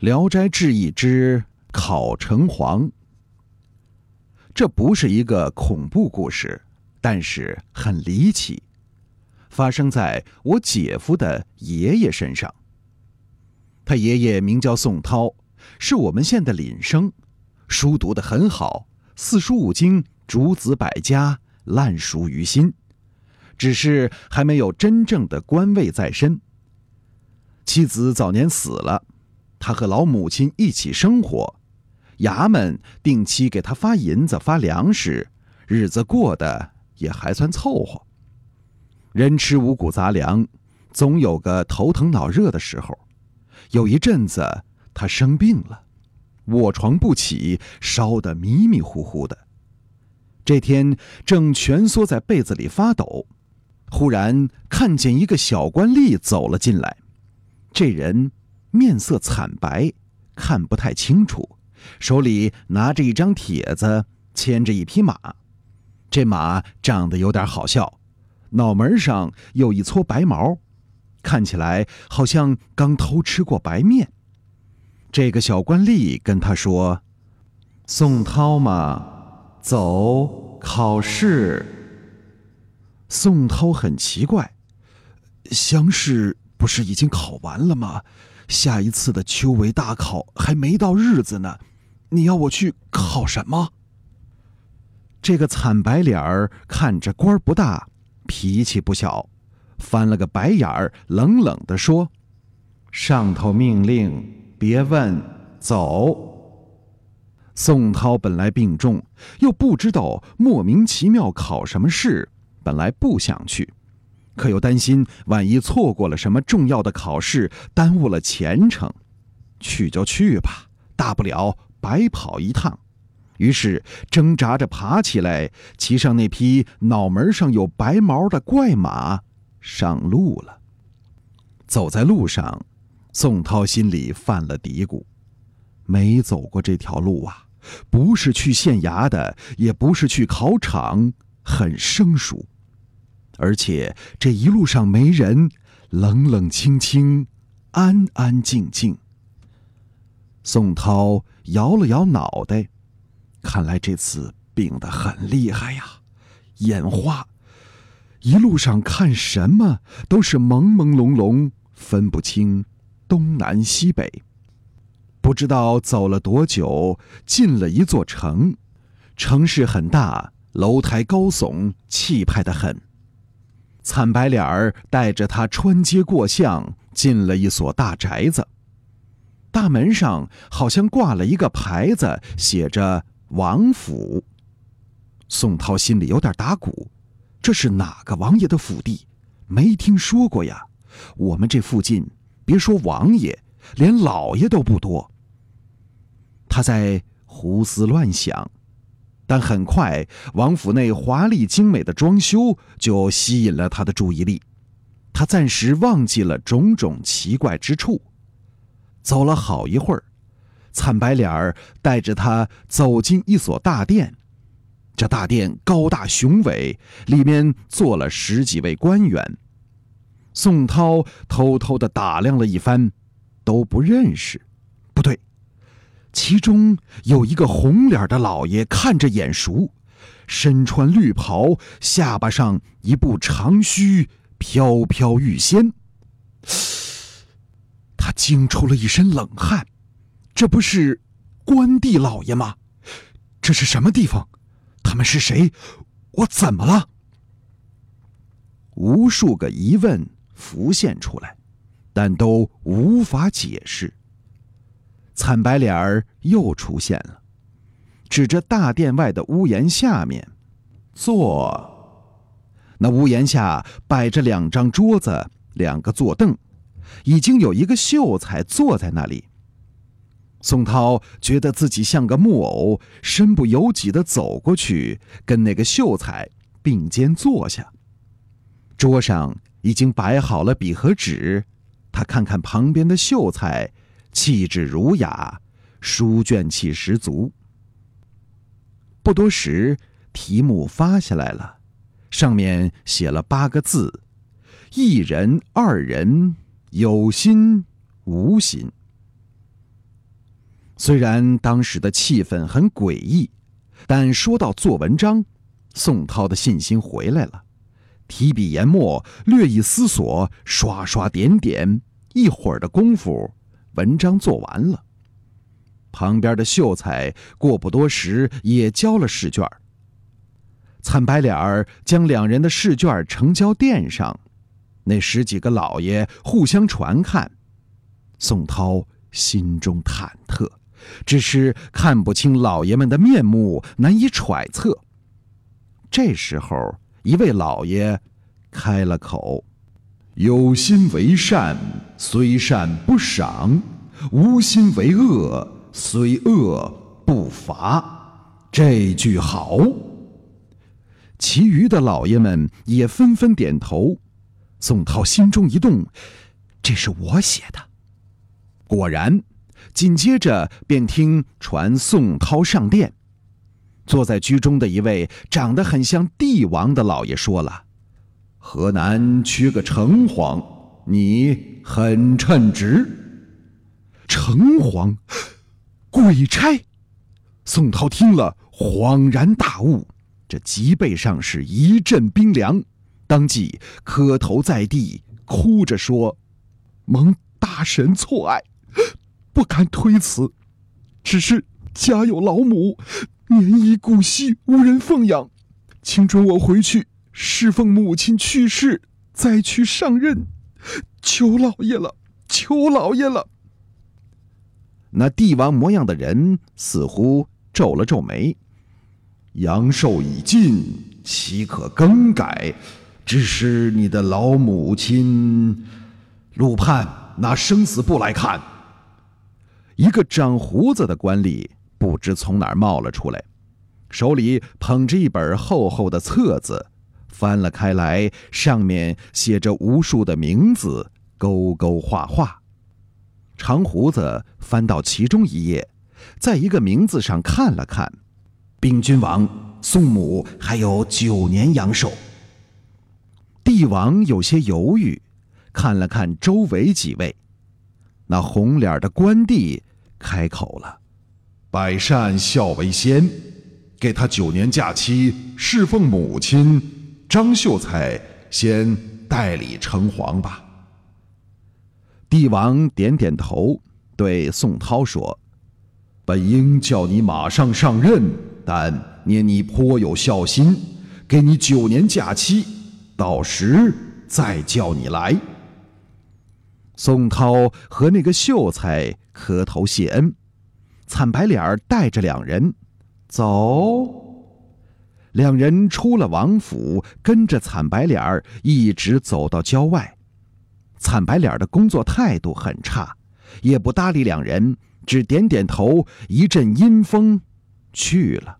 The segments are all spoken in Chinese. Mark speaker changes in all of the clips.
Speaker 1: 聊斋志异》之考城隍。这不是一个恐怖故事，但是很离奇，发生在我姐夫的爷爷身上。他爷爷名叫宋涛，是我们县的廪生，书读得很好，四书五经、诸子百家烂熟于心，只是还没有真正的官位在身。妻子早年死了。他和老母亲一起生活，衙门定期给他发银子、发粮食，日子过得也还算凑合。人吃五谷杂粮，总有个头疼脑热的时候。有一阵子，他生病了，卧床不起，烧得迷迷糊糊的。这天正蜷缩在被子里发抖，忽然看见一个小官吏走了进来，这人。面色惨白，看不太清楚，手里拿着一张帖子，牵着一匹马。这马长得有点好笑，脑门上有一撮白毛，看起来好像刚偷吃过白面。这个小官吏跟他说：“宋涛嘛，走考试。”宋涛很奇怪，乡试不是已经考完了吗？下一次的秋闱大考还没到日子呢，你要我去考什么？这个惨白脸儿看着官儿不大，脾气不小，翻了个白眼儿，冷冷的说：“上头命令，别问，走。”宋涛本来病重，又不知道莫名其妙考什么试，本来不想去。可又担心，万一错过了什么重要的考试，耽误了前程，去就去吧，大不了白跑一趟。于是挣扎着爬起来，骑上那匹脑门上有白毛的怪马，上路了。走在路上，宋涛心里犯了嘀咕：没走过这条路啊，不是去县衙的，也不是去考场，很生疏。而且这一路上没人，冷冷清清，安安静静。宋涛摇了摇脑袋，看来这次病得很厉害呀，眼花，一路上看什么都是朦朦胧胧，分不清东南西北。不知道走了多久，进了一座城，城市很大，楼台高耸，气派的很。惨白脸儿带着他穿街过巷，进了一所大宅子。大门上好像挂了一个牌子，写着“王府”。宋涛心里有点打鼓，这是哪个王爷的府邸？没听说过呀。我们这附近，别说王爷，连老爷都不多。他在胡思乱想。但很快，王府内华丽精美的装修就吸引了他的注意力，他暂时忘记了种种奇怪之处。走了好一会儿，惨白脸儿带着他走进一所大殿，这大殿高大雄伟，里面坐了十几位官员。宋涛偷偷的打量了一番，都不认识，其中有一个红脸的老爷，看着眼熟，身穿绿袍，下巴上一部长须飘飘欲仙。他惊出了一身冷汗，这不是关帝老爷吗？这是什么地方？他们是谁？我怎么了？无数个疑问浮现出来，但都无法解释。惨白脸儿又出现了，指着大殿外的屋檐下面，坐。那屋檐下摆着两张桌子，两个坐凳，已经有一个秀才坐在那里。宋涛觉得自己像个木偶，身不由己的走过去，跟那个秀才并肩坐下。桌上已经摆好了笔和纸，他看看旁边的秀才。气质儒雅，书卷气十足。不多时，题目发下来了，上面写了八个字：“一人、二人，有心无心。”虽然当时的气氛很诡异，但说到做文章，宋涛的信心回来了。提笔研墨，略一思索，刷刷点点，一会儿的功夫，文章做完了。旁边的秀才过不多时也交了试卷惨白脸儿将两人的试卷呈交殿上，那十几个老爷互相传看。宋涛心中忐忑，只是看不清老爷们的面目，难以揣测。这时候，一位老爷开了口：“有心为善，虽善不赏；无心为恶，虽恶不罚。”这句好。其余的老爷们也纷纷点头。宋涛心中一动，这是我写的。果然，紧接着便听传宋涛上殿。坐在居中的一位长得很像帝王的老爷说了：“河南缺个城隍，你很称职。”城隍，鬼差。宋涛听了，恍然大悟。这脊背上是一阵冰凉，当即磕头在地，哭着说：“蒙大神错爱，不敢推辞。只是家有老母，年已古稀，无人奉养，请准我回去侍奉母亲去世，再去上任。求老爷了，求老爷了。”那帝王模样的人似乎皱了皱眉。阳寿已尽，岂可更改？只是你的老母亲，陆判拿生死簿来看。一个长胡子的官吏不知从哪儿冒了出来，手里捧着一本厚厚的册子，翻了开来，上面写着无数的名字，勾勾画画。长胡子翻到其中一页，在一个名字上看了看。禀君王，宋母还有九年阳寿。帝王有些犹豫，看了看周围几位，那红脸的官帝开口了：“百善孝为先，给他九年假期侍奉母亲。张秀才先代理称皇吧。”帝王点点头，对宋涛说：“本应叫你马上上任。”但念你颇有孝心，给你九年假期，到时再叫你来。宋涛和那个秀才磕头谢恩，惨白脸儿带着两人走。两人出了王府，跟着惨白脸儿一直走到郊外。惨白脸儿的工作态度很差，也不搭理两人，只点点头，一阵阴风。去了。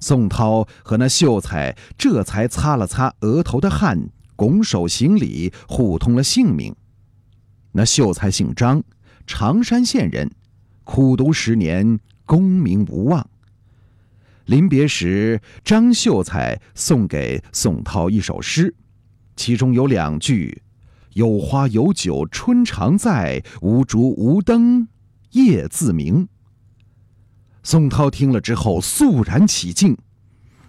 Speaker 1: 宋涛和那秀才这才擦了擦额头的汗，拱手行礼，互通了姓名。那秀才姓张，常山县人，苦读十年，功名无望。临别时，张秀才送给宋涛一首诗，其中有两句。有花有酒春常在，无烛无灯夜自明。宋涛听了之后肃然起敬，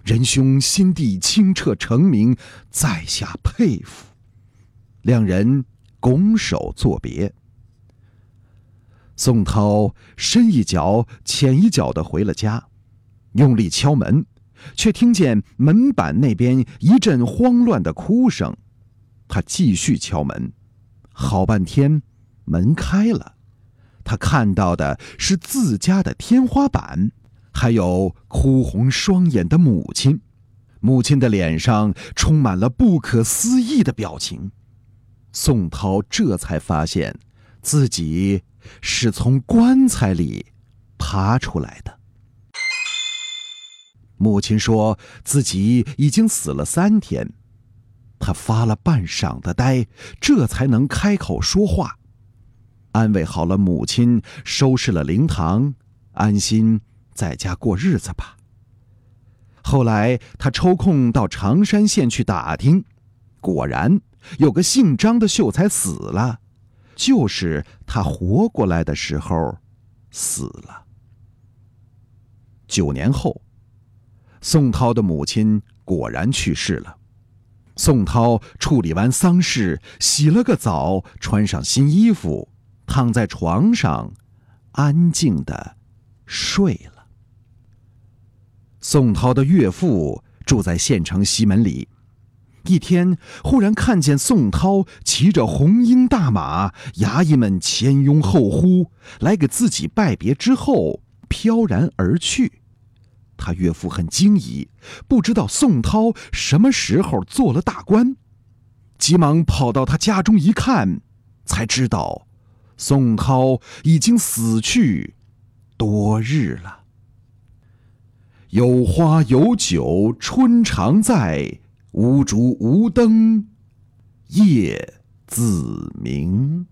Speaker 1: 仁兄心地清澈澄明，在下佩服。两人拱手作别。宋涛深一脚浅一脚的回了家，用力敲门，却听见门板那边一阵慌乱的哭声。他继续敲门，好半天，门开了。他看到的是自家的天花板，还有哭红双眼的母亲。母亲的脸上充满了不可思议的表情。宋涛这才发现，自己是从棺材里爬出来的。母亲说自己已经死了三天。他发了半晌的呆，这才能开口说话，安慰好了母亲，收拾了灵堂，安心在家过日子吧。后来他抽空到常山县去打听，果然有个姓张的秀才死了，就是他活过来的时候死了。九年后，宋涛的母亲果然去世了。宋涛处理完丧事，洗了个澡，穿上新衣服，躺在床上，安静的睡了。宋涛的岳父住在县城西门里，一天忽然看见宋涛骑着红缨大马，衙役们前拥后呼来给自己拜别，之后飘然而去。他岳父很惊疑，不知道宋涛什么时候做了大官，急忙跑到他家中一看，才知道宋涛已经死去多日了。有花有酒春常在，无烛无灯夜自明。